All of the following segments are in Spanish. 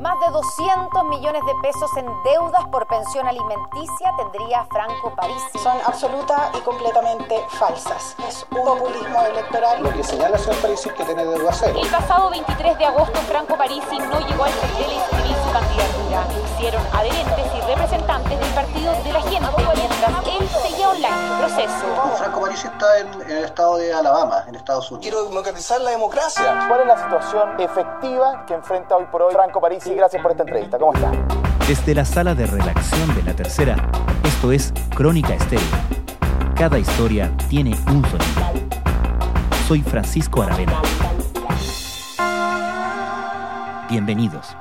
Más de 200 millones de pesos en deudas por pensión alimenticia tendría Franco Parisi. Son absoluta y completamente falsas. Es un populismo electoral. Lo que señala el señor Parisi es que tiene deuda cero. El pasado 23 de agosto, Franco Parisi no llegó al su candidatura. Hicieron adherentes y representantes del Partido de la Gente, mientras él seguía online proceso. Franco Parisi está en, en el estado de Alabama, en Estados Unidos. Quiero democratizar la democracia. ¿Cuál es la situación efectiva que enfrenta hoy por hoy Franco Parisi? Gracias por esta entrevista. ¿Cómo está? Desde la sala de redacción de La Tercera, esto es Crónica Estéreo. Cada historia tiene un sonido. Soy Francisco Aravena. Bienvenidos.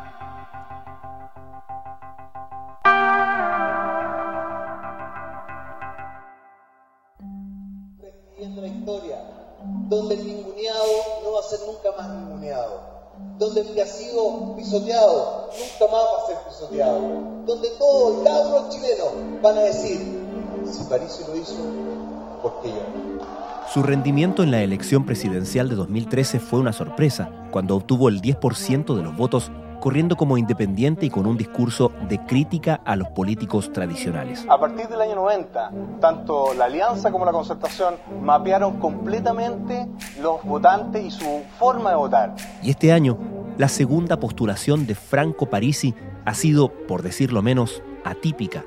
Sido pisoteado nunca más va a ser pisoteado, donde todos, cada uno de los chilenos van a decir, si París lo hizo, ¿por qué yo no? Su rendimiento en la elección presidencial de 2013 fue una sorpresa, cuando obtuvo el 10% de los votos corriendo como independiente y con un discurso de crítica a los políticos tradicionales. A partir del año 90, tanto la Alianza como la Concertación mapearon completamente los votantes y su forma de votar. Y este año, la segunda postulación de Franco Parisi ha sido, por decirlo menos, atípica.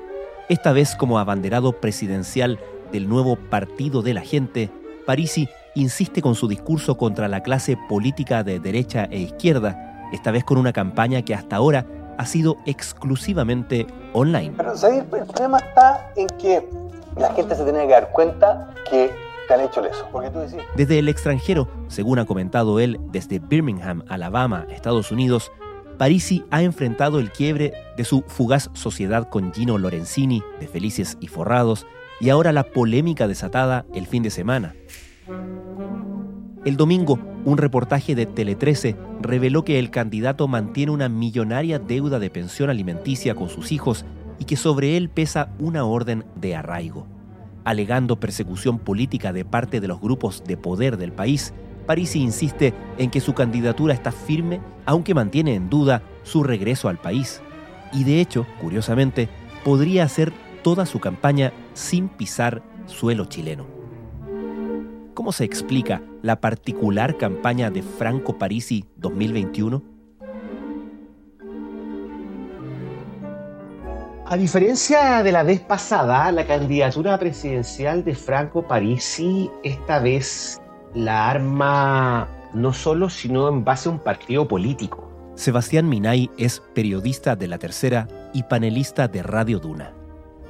Esta vez como abanderado presidencial del nuevo Partido de la Gente, Parisi insiste con su discurso contra la clase política de derecha e izquierda, esta vez con una campaña que hasta ahora ha sido exclusivamente online. Pero el problema está en que la gente se tiene que dar cuenta que Desde el extranjero, según ha comentado él, desde Birmingham, Alabama, Estados Unidos, Parisi ha enfrentado el quiebre de su fugaz sociedad con Gino Lorenzini, de Felices y Forrados, y ahora la polémica desatada el fin de semana. El domingo, un reportaje de Tele 13 reveló que el candidato mantiene una millonaria deuda de pensión alimenticia con sus hijos y que sobre él pesa una orden de arraigo. Alegando persecución política de parte de los grupos de poder del país, Parisi insiste en que su candidatura está firme, aunque mantiene en duda su regreso al país. Y de hecho, curiosamente, podría hacer toda su campaña sin pisar suelo chileno. ¿Cómo se explica la particular campaña de Franco Parisi 2021? A diferencia de la vez pasada, la candidatura presidencial de Franco Parisi esta vez la arma no solo, sino en base a un partido político. Sebastián Minay es periodista de La Tercera y panelista de Radio Duna.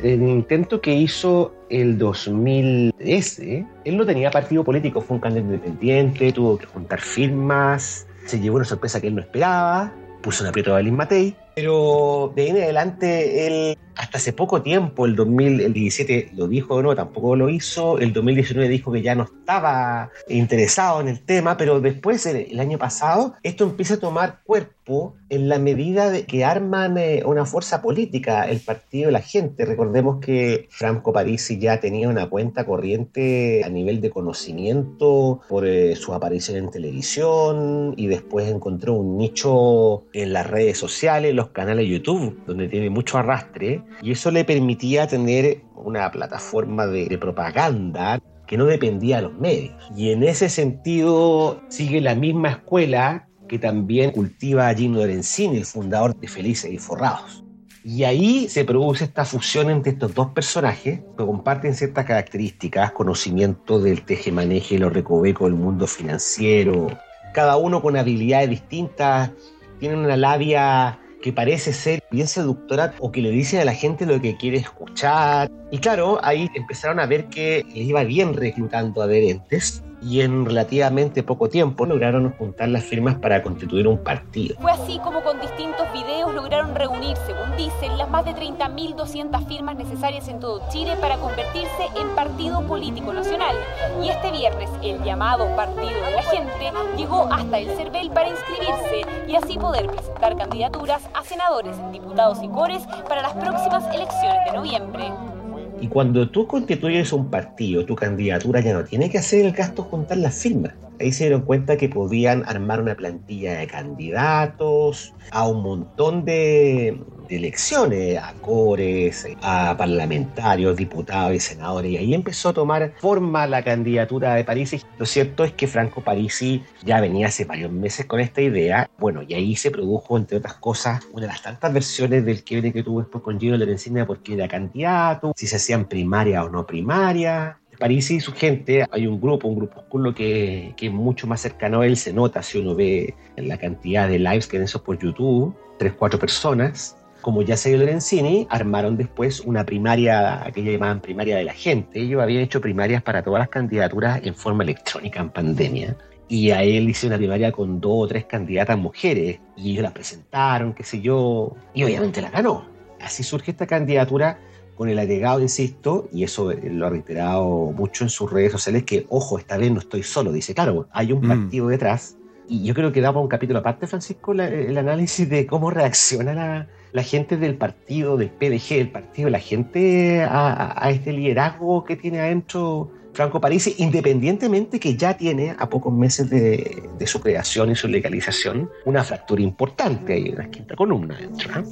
El intento que hizo el 2013, él no tenía partido político, fue un candidato independiente, tuvo que juntar firmas, se llevó una sorpresa que él no esperaba, puso un aprieto a Balín Matei, pero de ahí en adelante él, hasta hace poco tiempo, el 2017 lo dijo o no, tampoco lo hizo, el 2019 dijo que ya no estaba interesado en el tema, pero después, el, año pasado, esto empieza a tomar cuerpo en la medida de que arman eh, una fuerza política, el partido de la gente. Recordemos que Franco Parisi ya tenía una cuenta corriente a nivel de conocimiento por eh, su aparición en televisión y después encontró un nicho en las redes sociales, los canales YouTube, donde tiene mucho arrastre y eso le permitía tener una plataforma de, de propaganda que no dependía de los medios. Y en ese sentido sigue la misma escuela que también cultiva Gino Lorenzini, el fundador de Felices y Forrados. Y ahí se produce esta fusión entre estos dos personajes que comparten ciertas características, conocimiento del tejemaneje los recovecos del mundo financiero, cada uno con habilidades distintas, tienen una labia que parece ser bien seductora o que le dicen a la gente lo que quiere escuchar. Y claro, ahí empezaron a ver que les iba bien reclutando adherentes y en relativamente poco tiempo lograron juntar las firmas para constituir un partido. Fue así como con distintos videos lograron reunir, según dicen, las más de 30.200 firmas necesarias en todo Chile para convertirse en partido político nacional. Y este viernes el llamado Partido de la Gente llegó hasta el CERVEL para inscribirse y así poder presentar candidaturas a senadores, diputados y cores para las próximas elecciones de noviembre. Y cuando tú constituyes un partido, tu candidatura ya no tiene que hacer el gasto juntar las firmas. Ahí se dieron cuenta que podían armar una plantilla de candidatos a un montón de, de elecciones, a cores, a parlamentarios, diputados y senadores. Y ahí empezó a tomar forma la candidatura de Parisi. Lo cierto es que Franco Parisi ya venía hace varios meses con esta idea. Bueno, y ahí se produjo, entre otras cosas, una de las tantas versiones del quiebre que tuvo después con Gino Lorenzini porque era candidato, si se hacían primaria o no primaria. París y su gente, hay un grupo, un grupúsculo que, que es mucho más cercano a él, se nota si uno ve la cantidad de lives que han hecho por YouTube, tres, cuatro personas. Como ya se dio Lorenzini, armaron después una primaria, que llamaban primaria de la gente. Ellos habían hecho primarias para todas las candidaturas en forma electrónica en pandemia. Y a él hice una primaria con dos o tres candidatas mujeres. Y ellos la presentaron, qué sé yo. Y obviamente la ganó. Así surge esta candidatura con el agregado, insisto, y eso lo ha reiterado mucho en sus redes sociales, que, ojo, esta vez no estoy solo. Dice, claro, hay un partido detrás. Y yo creo que da para un capítulo aparte, Francisco, la, el análisis de cómo reacciona la, gente del partido, del PDG, del partido, la gente a, este liderazgo que tiene adentro Franco Parisi, independientemente que ya tiene a pocos meses de, su creación y su legalización una fractura importante ahí en la quinta columna dentro.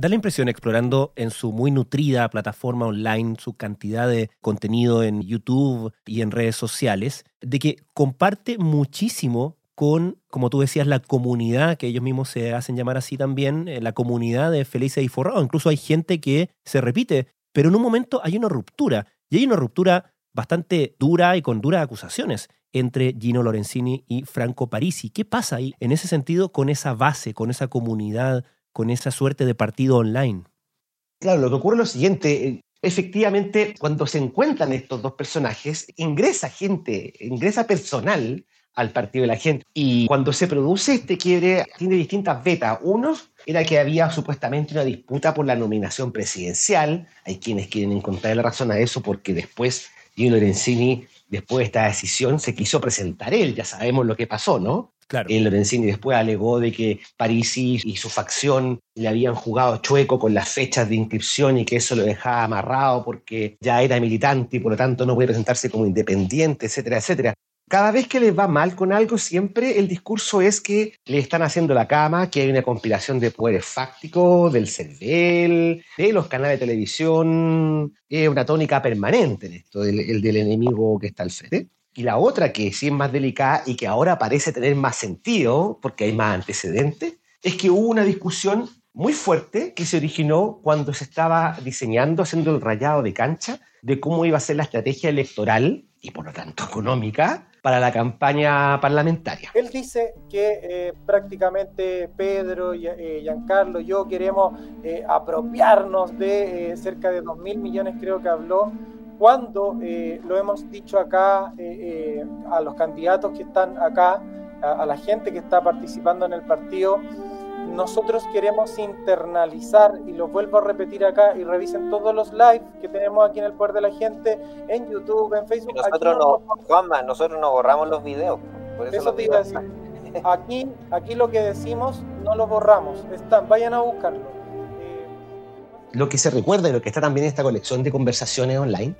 Da la impresión, explorando en su muy nutrida plataforma online su cantidad de contenido en YouTube y en redes sociales, de que comparte muchísimo con, como tú decías, la comunidad, que ellos mismos se hacen llamar así también, la comunidad de Felices y Forrado. Incluso hay gente que se repite, pero en un momento hay una ruptura, y hay una ruptura bastante dura y con duras acusaciones entre Gino Lorenzini y Franco Parisi. ¿Qué pasa ahí en ese sentido con esa base, con esa comunidad? Con esa suerte de partido online. Claro, lo que ocurre es lo siguiente. Efectivamente, cuando se encuentran estos dos personajes, ingresa gente, ingresa personal al partido de la gente. Y cuando se produce este quiebre, tiene distintas vetas. Uno era que había supuestamente una disputa por la nominación presidencial. Hay quienes quieren encontrar la razón a eso porque después Gino Lorenzini, después de esta decisión, se quiso presentar él. Ya sabemos lo que pasó, ¿no? Claro. El Lorenzini después alegó de que Parisi y su facción le habían jugado chueco con las fechas de inscripción y que eso lo dejaba amarrado porque ya era militante y por lo tanto no puede presentarse como independiente, etcétera, etcétera. Cada vez que les va mal con algo, siempre el discurso es que le están haciendo la cama, que hay una compilación de poderes fácticos, del CERVEL, de los canales de televisión, es una tónica permanente en esto, el, el del enemigo que está al frente. Y la otra, que sí es más delicada y que ahora parece tener más sentido, porque hay más antecedentes, es que hubo una discusión muy fuerte que se originó cuando se estaba diseñando, haciendo el rayado de cancha, de cómo iba a ser la estrategia electoral y por lo tanto económica para la campaña parlamentaria. Él dice que eh, prácticamente Pedro, y, eh, Giancarlo, yo queremos eh, apropiarnos de cerca de 2 mil millones, creo que habló, cuando eh, lo hemos dicho acá eh, eh, a los candidatos que están acá, a, a, la gente que está participando en el partido, nosotros queremos internalizar, y lo vuelvo a repetir acá, y revisen todos los lives que tenemos aquí en el Poder de la Gente, en YouTube, en Facebook. Y nosotros no, no, Juanma, nosotros no borramos los videos. Por eso, eso te iba a decir. Aquí, aquí lo que decimos no lo borramos, están, vayan a buscarlo. Lo que se recuerda y lo que está también en esta colección de conversaciones online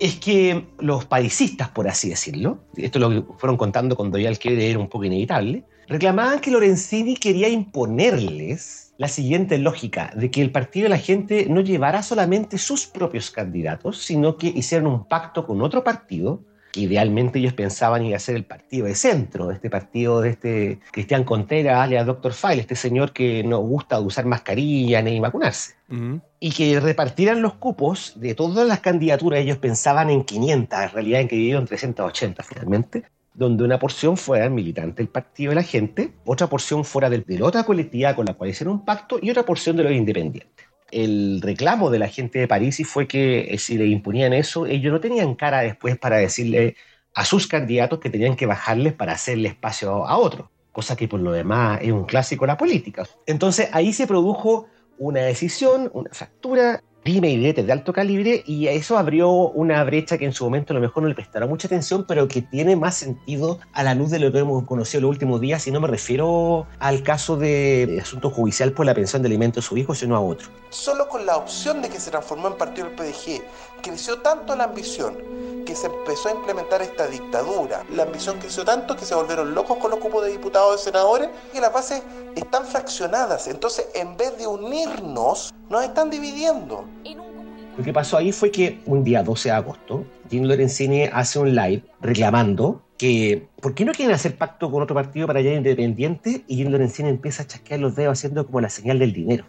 es que los paisistas, por así decirlo, esto lo fueron contando cuando ya el quiebre era un poco inevitable, reclamaban que Lorenzini quería imponerles la siguiente lógica, de que el partido de la gente no llevara solamente sus propios candidatos, sino que hicieran un pacto con otro partido, que idealmente ellos pensaban iba a ser el partido de centro, este partido de este Cristian Contreras, alias Dr. File, este señor que no gusta usar mascarilla ni vacunarse. Uh -huh. Y que repartieran los cupos de todas las candidaturas, ellos pensaban en 500, en realidad en que dieron 380 finalmente, donde una porción fuera el militante del partido de la gente, otra porción fuera de, de la otra colectividad con la cual hicieron un pacto y otra porción de los independientes el reclamo de la gente de París fue que eh, si le imponían eso, ellos no tenían cara después para decirle a sus candidatos que tenían que bajarles para hacerle espacio a otros, cosa que por lo demás es un clásico de la política. Entonces ahí se produjo una decisión, una fractura, dime y direte de alto calibre, y eso abrió una brecha que en su momento a lo mejor no le prestaron mucha atención, pero que tiene más sentido a la luz de lo que hemos conocido los últimos días, y no me refiero al caso de asunto judicial por la pensión de alimentos de su hijo, sino a otro. Solo con la opción de que se transformó en partido del PDG, creció tanto la ambición, que se empezó a implementar esta dictadura. La ambición creció tanto que se volvieron locos con los cupos de diputados y senadores y las bases están fraccionadas. Entonces, en vez de unirnos, nos están dividiendo. Lo que pasó ahí fue que un día 12 de agosto, Jim Lorenzini hace un live reclamando que ¿por qué no quieren hacer pacto con otro partido para allá independiente? Y Jim Lorenzini empieza a chasquear los dedos haciendo como la señal del dinero.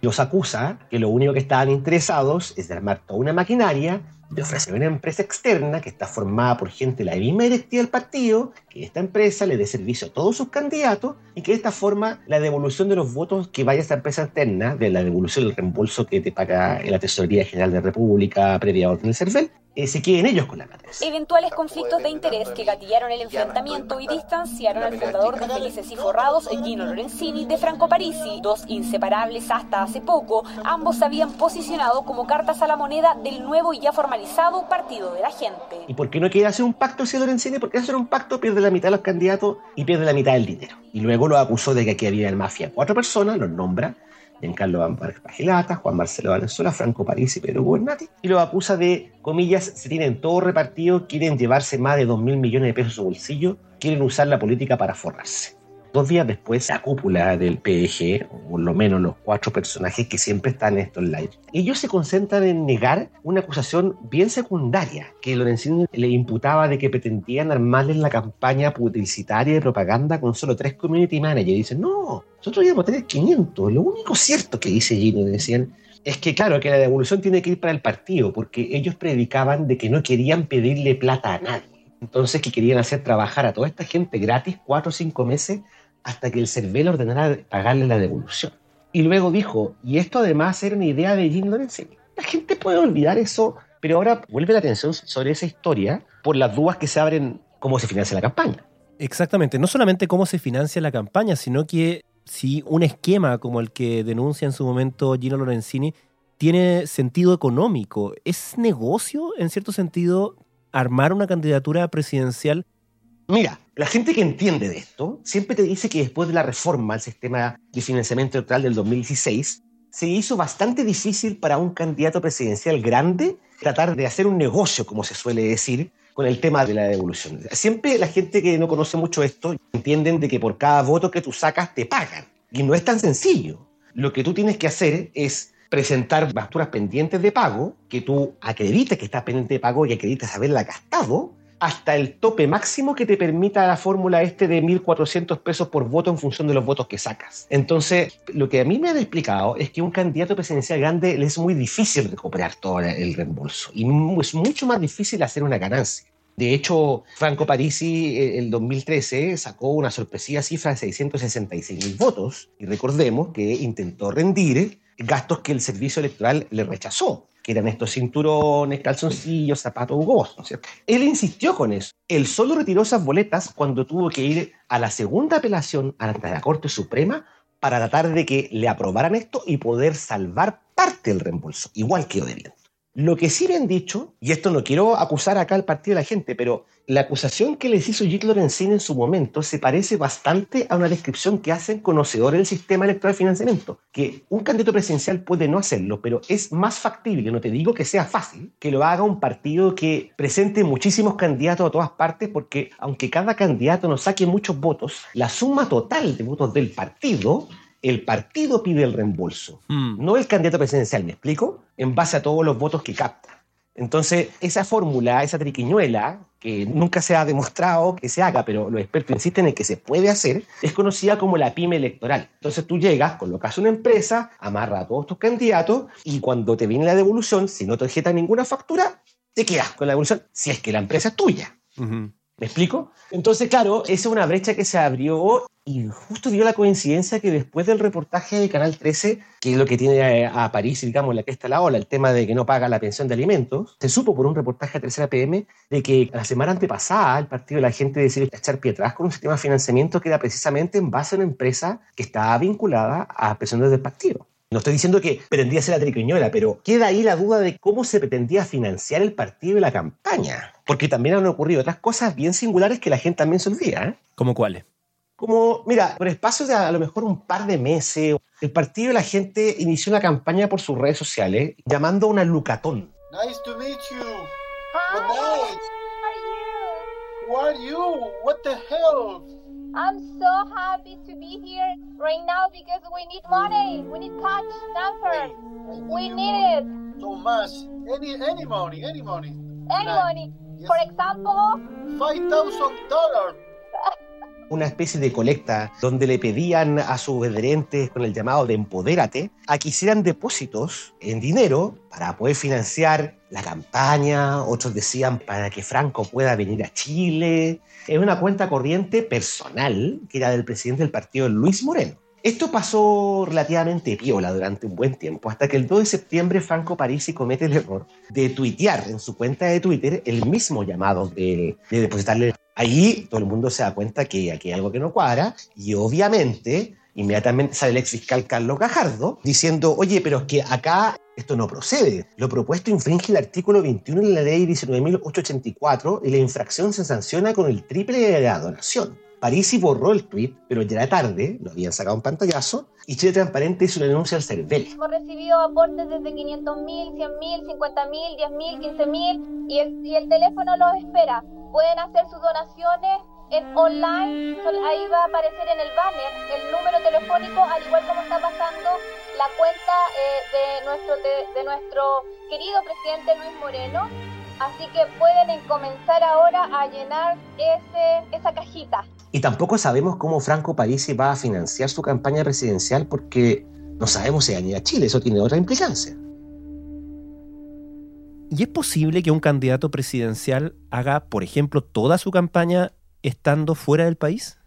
Los acusa que lo único que estaban interesados es de armar toda una maquinaria, de ofrecer una empresa externa que está formada por gente de la misma directiva del partido, que esta empresa le dé servicio a todos sus candidatos y que de esta forma la devolución de los votos que vaya a esta empresa externa, de la devolución del reembolso que te paga la Tesorería General de la República previa orden del CERVEL, eh, se queden ellos con la matriz. Eventuales conflictos de interés que gatillaron el enfrentamiento y distanciaron al fundador de Felices y Forrados, Gino Lorenzini, de Franco Parisi, dos inseparables hasta hace poco. Ambos se habían posicionado como cartas a la moneda del nuevo y ya formalizado ¿Y por qué no quiere hacer un pacto si Lorenzini? Porque hacer un pacto pierde la mitad de los candidatos y pierde la mitad del dinero. Y luego lo acusó de que aquí había el mafia. Cuatro personas, los nombra, Giancarlo Pagilata, Juan Marcelo Valenzuela, Franco París y Pedro Gubernati, y lo acusa de, comillas, se tienen todo repartido, quieren llevarse más de 2 mil millones de pesos a su bolsillo, quieren usar la política para forrarse. Dos días después, la cúpula del PEG, o por lo menos los cuatro personajes que siempre están en estos live, ellos se concentran en negar una acusación bien secundaria que Lorenzini le imputaba de que pretendían armarles la campaña publicitaria de propaganda con solo tres community managers. Y dicen, no, nosotros íbamos a tener 500. Lo único cierto que dice Gino, decían, es que claro, que la devolución tiene que ir para el partido, porque ellos predicaban de que no querían pedirle plata a nadie. Entonces que querían hacer trabajar a toda esta gente gratis cuatro o cinco meses hasta que el CERVEL ordenara pagarle la devolución. Y luego dijo, y esto además era una idea de Jim Lorenzini. La gente puede olvidar eso, pero ahora vuelve la atención sobre esa historia por las dudas que se abren cómo se financia la campaña. Exactamente, no solamente cómo se financia la campaña, sino que si un esquema como el que denuncia en su momento Gino Lorenzini tiene sentido económico. ¿Es negocio, en cierto sentido, armar una candidatura presidencial Mira, la gente que entiende de esto siempre te dice que después de la reforma al sistema de financiamiento electoral del 2016, se hizo bastante difícil para un candidato presidencial grande tratar de hacer un negocio, como se suele decir, con el tema de la devolución. Siempre la gente que no conoce mucho esto entienden de que por cada voto que tú sacas te pagan. Y no es tan sencillo. Lo que tú tienes que hacer es presentar facturas pendientes de pago, que tú acredites que estás pendiente de pago y acredites haberla gastado, hasta el tope máximo que te permita la fórmula este de 1.400 pesos por voto en función de los votos que sacas. Entonces, lo que a mí me han explicado es que un candidato presidencial grande le es muy difícil recuperar todo el reembolso y es mucho más difícil hacer una ganancia. De hecho, Franco Parisi en el 2013 sacó una sorpresiva cifra de 666 mil votos y recordemos que intentó rendir gastos que el servicio electoral le rechazó que eran estos cinturones, calzoncillos, zapatos Hugo ¿no es cierto? Él insistió con eso. Él solo retiró esas boletas cuando tuvo que ir a la segunda apelación ante la Corte Suprema para tratar de que le aprobaran esto y poder salvar parte del reembolso, igual que debiendo. Lo que sí me han dicho, y esto no quiero acusar acá al partido de la gente, pero la acusación que les hizo Git Lorenzini en su momento se parece bastante a una descripción que hacen conocedores del sistema electoral de financiamiento, que un candidato presidencial puede no hacerlo, pero es más factible, no te digo que sea fácil, que lo haga un partido que presente muchísimos candidatos a todas partes, porque aunque cada candidato no saque muchos votos, la suma total de votos del partido el partido pide el reembolso, no el candidato presidencial, ¿me explico? En base a todos los votos que capta. Entonces, esa fórmula, esa triquiñuela, que nunca se ha demostrado que se haga, pero los expertos insisten en que se puede hacer, es conocida como la pyme electoral. Entonces tú llegas, colocas una empresa, amarra a todos tus candidatos y cuando te viene la devolución, si no te objeta ninguna factura, te quedas con la devolución si es que la empresa es tuya. ¿Me explico? Entonces, claro, esa es una brecha que se abrió y justo dio la coincidencia que después del reportaje de Canal 13, que es lo que tiene a París, digamos, la que está la ola, el tema de que no paga la pensión de alimentos, se supo por un reportaje de Tercera PM de que la semana antepasada el partido de la gente decidió echar pie atrás con un sistema de financiamiento que era precisamente en base a una empresa que estaba vinculada a pensiones del partido. No estoy diciendo que pretendía ser la triquiñuela, pero queda ahí la duda de cómo se pretendía financiar el partido y la campaña. Porque también han ocurrido otras cosas bien singulares que la gente también se olvida. ¿eh? ¿Cómo cuáles? Como, mira, por espacio de a lo mejor un par de meses, el partido y la gente inició una campaña por sus redes sociales llamando a una lucatón. Nice to meet you. Good night. Who are you? What the hell? I'm so happy to be here right now because we need money. We need cash transfer. We need it. So much. Any any money, any money. Any money. For example, Five thousand dollars. una especie de colecta donde le pedían a sus adherentes con el llamado de empodérate a que hicieran depósitos en dinero para poder financiar la campaña, otros decían para que Franco pueda venir a Chile. Es una cuenta corriente personal que era del presidente del partido Luis Moreno. Esto pasó relativamente piola durante un buen tiempo, hasta que el 2 de septiembre Franco Parisi comete el error de tuitear en su cuenta de Twitter el mismo llamado de, de depositarle. Ahí todo el mundo se da cuenta que aquí hay algo que no cuadra y obviamente inmediatamente sale el ex fiscal Carlos Gajardo diciendo, oye, pero es que acá esto no procede. Lo propuesto infringe el artículo 21 de la ley 19.884 y la infracción se sanciona con el triple de la donación. Parisi borró el tweet, pero ya era tarde, lo habían sacado un pantallazo, y Chile Transparente hizo una denuncia al CERVEL. hemos recibido aportes desde 500 mil, 100 mil, 50 mil, 10 mil, 15 mil y el, y el teléfono los espera. Pueden hacer sus donaciones en online, ahí va a aparecer en el banner el número telefónico, al igual como la cuenta eh, de, nuestro, de, de nuestro querido presidente Luis Moreno. Así que pueden comenzar ahora a llenar ese, esa cajita. Y tampoco sabemos cómo Franco Parisi va a financiar su campaña presidencial porque no sabemos si va a Chile, eso tiene otra implicancia. ¿Y es posible que un candidato presidencial haga, por ejemplo, toda su campaña estando fuera del país?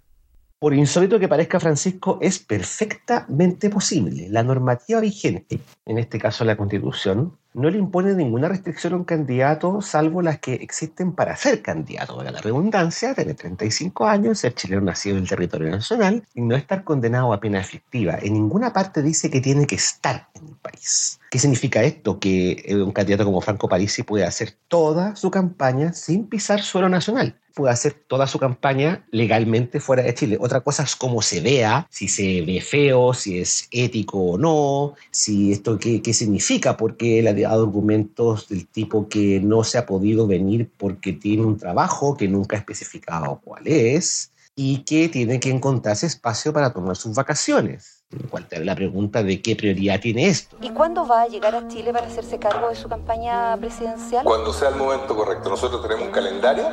Por insólito que parezca Francisco, es perfectamente posible. La normativa vigente, en este caso la Constitución, no le impone ninguna restricción a un candidato salvo las que existen para ser candidato. Valga la redundancia, tener 35 años, ser chileno nacido en el territorio nacional y no estar condenado a pena efectiva. En ninguna parte dice que tiene que estar en el país. ¿Qué significa esto? Que eh, un candidato como Franco Parisi puede hacer toda su campaña sin pisar suelo nacional. Puede hacer toda su campaña legalmente fuera de Chile. Otra cosa es cómo se vea, si se ve feo, si es ético o no, si esto qué, qué significa, porque él ha dado argumentos del tipo que no se ha podido venir porque tiene un trabajo que nunca ha especificado cuál es y que tiene que encontrarse espacio para tomar sus vacaciones. Te da la pregunta de qué prioridad tiene esto. ¿Y cuándo va a llegar a Chile para hacerse cargo de su campaña presidencial? Cuando sea el momento correcto. Nosotros tenemos un calendario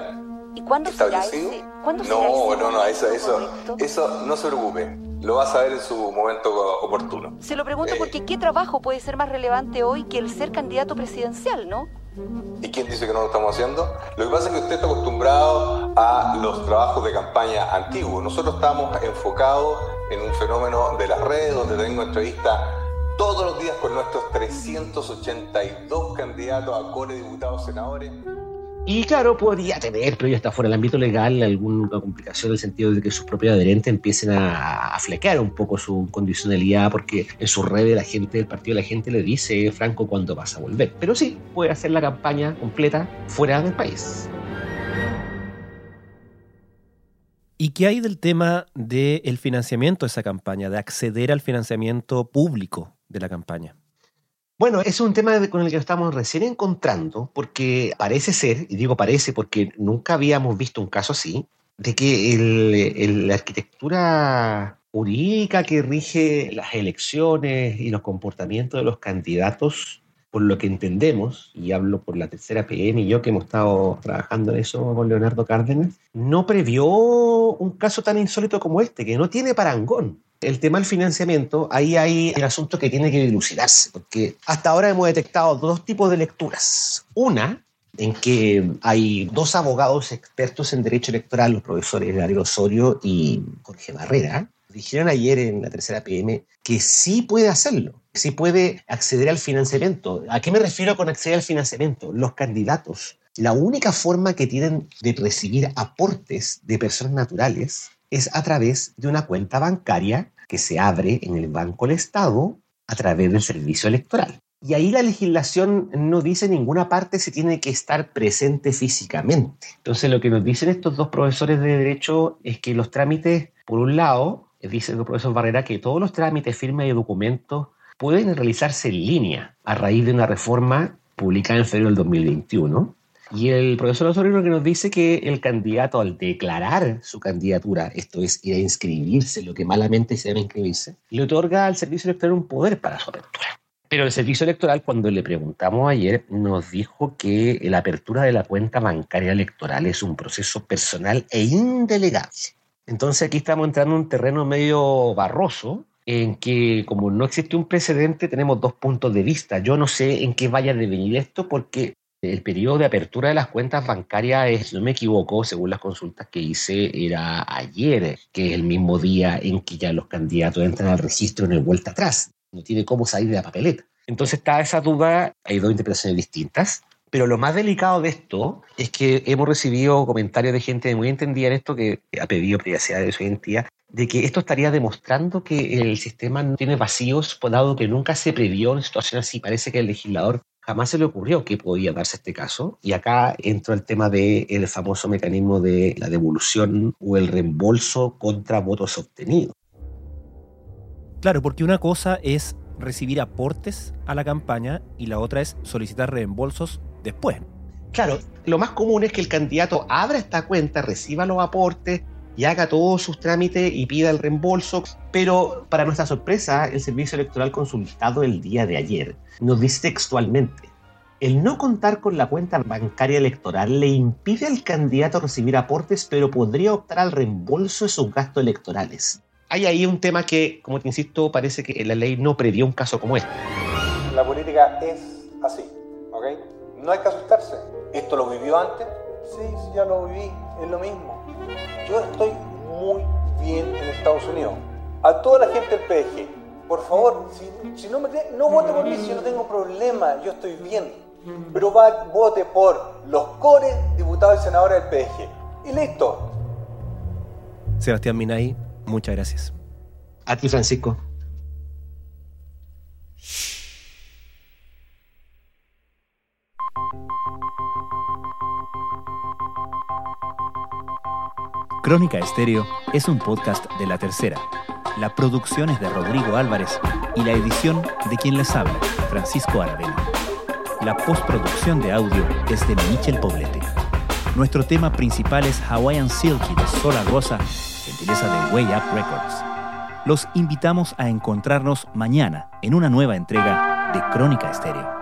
¿Y cuándo será establecido. ese? ¿Cuándo será No, ese no, no, eso, eso, eso no se preocupe. Lo vas a ver en su momento oportuno. Se lo pregunto Eh. porque ¿qué trabajo puede ser más relevante hoy que el ser candidato presidencial, no? ¿Y quién dice que no lo estamos haciendo? Lo que pasa es que usted está acostumbrado a los trabajos de campaña antiguos. Nosotros estamos enfocados en un fenómeno de las redes donde tengo entrevistas todos los días con nuestros 382 candidatos a core diputados, senadores. Y claro, podría tener, pero ya está fuera del ámbito legal, alguna complicación en el sentido de que sus propios adherentes empiecen a, a flequear un poco su condicionalidad, porque en sus redes la gente del partido la gente le dice, Franco, ¿cuándo vas a volver? Pero sí, puede hacer la campaña completa fuera del país. ¿Y qué hay del tema del financiamiento de esa campaña, de acceder al financiamiento público de la campaña? Bueno, es un tema con el que estamos recién encontrando, porque parece ser, y digo parece porque nunca habíamos visto un caso así, de que el- la arquitectura jurídica que rige las elecciones y los comportamientos de los candidatos, por lo que entendemos, y hablo por la tercera PM y yo que hemos estado trabajando en eso con Leonardo Cárdenas, no previó un caso tan insólito como este, que no tiene parangón. El tema del financiamiento, ahí hay el asunto que tiene que dilucidarse, porque hasta ahora hemos detectado dos tipos de lecturas. Una, en que hay dos abogados expertos en derecho electoral, los profesores Darío Osorio y Jorge Barrera, dijeron ayer en la tercera PM que sí puede hacerlo, sí puede acceder al financiamiento. ¿A qué me refiero con acceder al financiamiento? Los candidatos, la única forma que tienen de recibir aportes de personas naturales es a través de una cuenta bancaria que se abre en el Banco del Estado a través del servicio electoral. Y ahí la legislación no dice en ninguna parte si tiene que estar presente físicamente. Entonces lo que nos dicen estos dos profesores de derecho es que los trámites, por un lado, dice el profesor Barrera que todos los trámites, firmas y documentos pueden realizarse en línea a raíz de una reforma publicada en febrero del 2021 Y el profesor Osorio que nos dice que el candidato al declarar su candidatura, esto es ir a inscribirse, lo que malamente se debe inscribirse, le otorga al servicio electoral un poder para su apertura. Pero el servicio electoral, cuando le preguntamos ayer, nos dijo que la apertura de la cuenta bancaria electoral es un proceso personal e indelegable. Entonces aquí estamos entrando en un terreno medio barroso, en que como no existe un precedente, tenemos dos puntos de vista. Yo no sé en qué vaya a devenir esto porque el periodo de apertura de las cuentas bancarias, si no me equivoco, según las consultas que hice, era ayer, que es el mismo día en que ya los candidatos entran al registro en el vuelta atrás. No tiene cómo salir de la papeleta. Entonces está esa duda, hay dos interpretaciones distintas. Pero lo más delicado de esto es que hemos recibido comentarios de gente muy entendida en esto que ha pedido privacidad de su identidad, de que esto estaría demostrando que el sistema no tiene vacíos, dado que nunca se previó una situación así. Parece que el legislador jamás se le ocurrió que podía darse este caso. Y acá entra el tema del famoso mecanismo de la devolución o el reembolso contra votos obtenidos. Claro, porque una cosa es recibir aportes a la campaña y la otra es solicitar reembolsos después. Claro, lo más común es que el candidato abra esta cuenta, reciba los aportes y haga todos sus trámites y pida el reembolso, pero para nuestra sorpresa, el Servicio Electoral consultado el día de ayer nos dice textualmente, el no contar con la cuenta bancaria electoral le impide al candidato recibir aportes, pero podría optar al reembolso de sus gastos electorales. Hay ahí un tema que, como te insisto, parece que la ley no previó un caso como este. La política es así, ¿ok? No hay que asustarse. ¿Esto lo vivió antes? Sí, ya lo viví, es lo mismo. Yo estoy muy bien en Estados Unidos. A toda la gente del PDG, por favor, si, no me creen, no vote por mí si no tengo problema, yo estoy bien. Pero va, vote por los cores diputados y senadores del PDG. Y listo. Sebastián Minay, muchas gracias. A ti, Francisco. Crónica Estéreo es un podcast de La Tercera. La producción es de Rodrigo Álvarez y la edición de quien les habla, Francisco Aravena. La postproducción de audio es de Michel Poblete. Nuestro tema principal es Hawaiian Silky de Sola Rosa, gentileza de Way Up Records. Los invitamos a encontrarnos mañana en una nueva entrega de Crónica Estéreo.